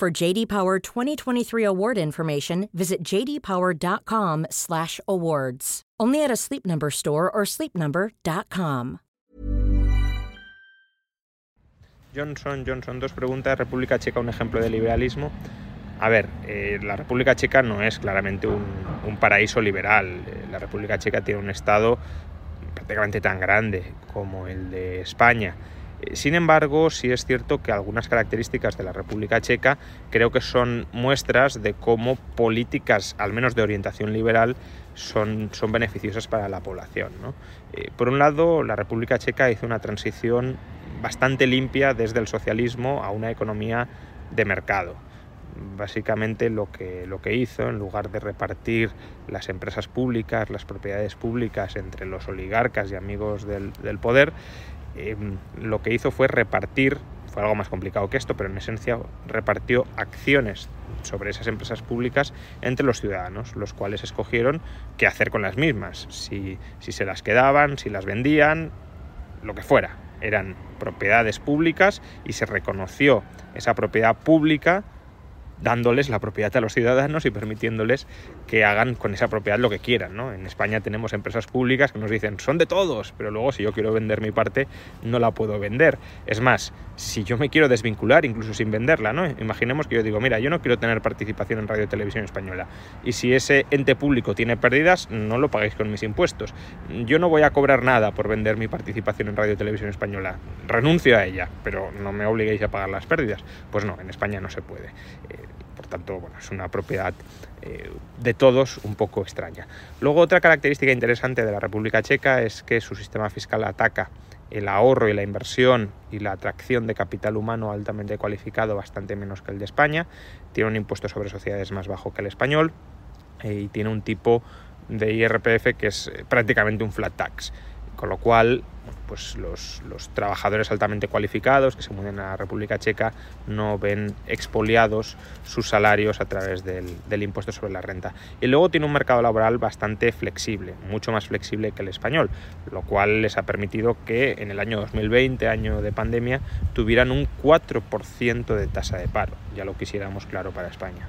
For JD Power 2023 award information, visit jdpower.com/awards. Only at a Sleep Number store or sleepnumber.com. Johnson, Johnson, dos preguntas. República Checa, un ejemplo de liberalismo. A ver, eh, la República Checa no es claramente un, un paraíso liberal. Eh, la República Checa tiene un Estado prácticamente tan grande como el de España. Eh, Sin embargo, sí es cierto que algunas características de la República Checa creo que son muestras de cómo políticas, al menos de orientación liberal, son, son beneficiosas para la población. Eh, por un lado, la República Checa hizo una transición bastante limpia desde el socialismo a una economía de mercado básicamente lo que, lo que hizo, en lugar de repartir las empresas públicas, las propiedades públicas entre los oligarcas y amigos del, del poder, eh, lo que hizo fue repartir, fue algo más complicado que esto, pero en esencia repartió acciones sobre esas empresas públicas entre los ciudadanos, los cuales escogieron qué hacer con las mismas, si, si se las quedaban, si las vendían, lo que fuera. Eran propiedades públicas y se reconoció esa propiedad pública dándoles la propiedad a los ciudadanos y permitiéndoles que hagan con esa propiedad lo que quieran. ¿no? En España tenemos empresas públicas que nos dicen son de todos, pero luego si yo quiero vender mi parte no la puedo vender. Es más, si yo me quiero desvincular incluso sin venderla, ¿no? imaginemos que yo digo, mira, yo no quiero tener participación en Radio Televisión Española y si ese ente público tiene pérdidas, no lo pagáis con mis impuestos. Yo no voy a cobrar nada por vender mi participación en Radio Televisión Española. Renuncio a ella, pero no me obliguéis a pagar las pérdidas. Pues no, en España no se puede. Eh, por tanto, bueno, es una propiedad eh, de todos un poco extraña. Luego, otra característica interesante de la República Checa es que su sistema fiscal ataca el ahorro y la inversión y la atracción de capital humano altamente cualificado bastante menos que el de España. Tiene un impuesto sobre sociedades más bajo que el español eh, y tiene un tipo de IRPF que es eh, prácticamente un flat tax. Con lo cual, pues los, los, trabajadores altamente cualificados que se mueven a la República Checa no ven expoliados sus salarios a través del, del, impuesto sobre la renta. Y luego tiene un mercado laboral bastante flexible, mucho más flexible que el español, lo cual les ha permitido que en el año 2020, año de pandemia, tuvieran un 4% de tasa de paro. Ya lo quisiéramos claro para España.